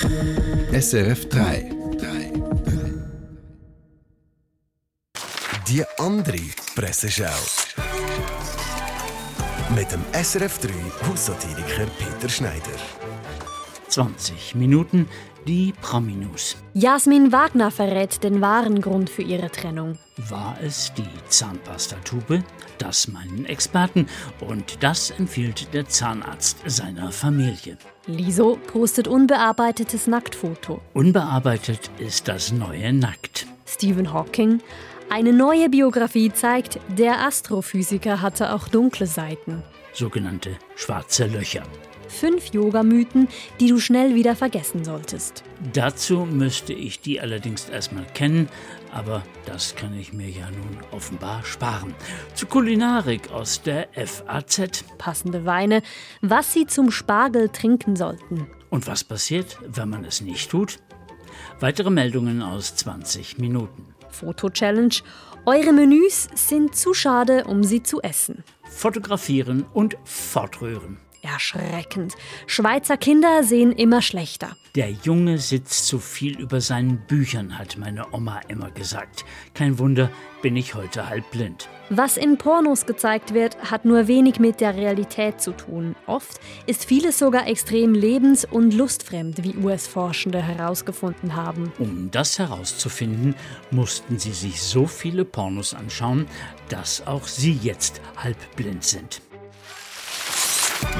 SRF 3. Die andere Presseschau. Mit dem SRF 3 Haussatiriker Peter Schneider. 20 Minuten die Prominus. Jasmin Wagner verrät den wahren Grund für ihre Trennung. War es die Zahnpastatube? Das meinen Experten und das empfiehlt der Zahnarzt seiner Familie. Liso postet unbearbeitetes Nacktfoto. Unbearbeitet ist das neue Nackt. Stephen Hawking. Eine neue Biografie zeigt, der Astrophysiker hatte auch dunkle Seiten. Sogenannte schwarze Löcher. Fünf Yoga-Mythen, die du schnell wieder vergessen solltest. Dazu müsste ich die allerdings erstmal kennen, aber das kann ich mir ja nun offenbar sparen. Zu Kulinarik aus der FAZ. Passende Weine, was sie zum Spargel trinken sollten. Und was passiert, wenn man es nicht tut? Weitere Meldungen aus 20 Minuten. Foto-Challenge. Eure Menüs sind zu schade, um sie zu essen. Fotografieren und fortrühren. Erschreckend. Schweizer Kinder sehen immer schlechter. Der Junge sitzt zu viel über seinen Büchern, hat meine Oma immer gesagt. Kein Wunder, bin ich heute halb blind. Was in Pornos gezeigt wird, hat nur wenig mit der Realität zu tun. Oft ist vieles sogar extrem lebens- und lustfremd, wie US-Forschende herausgefunden haben. Um das herauszufinden, mussten sie sich so viele Pornos anschauen, dass auch sie jetzt halb blind sind.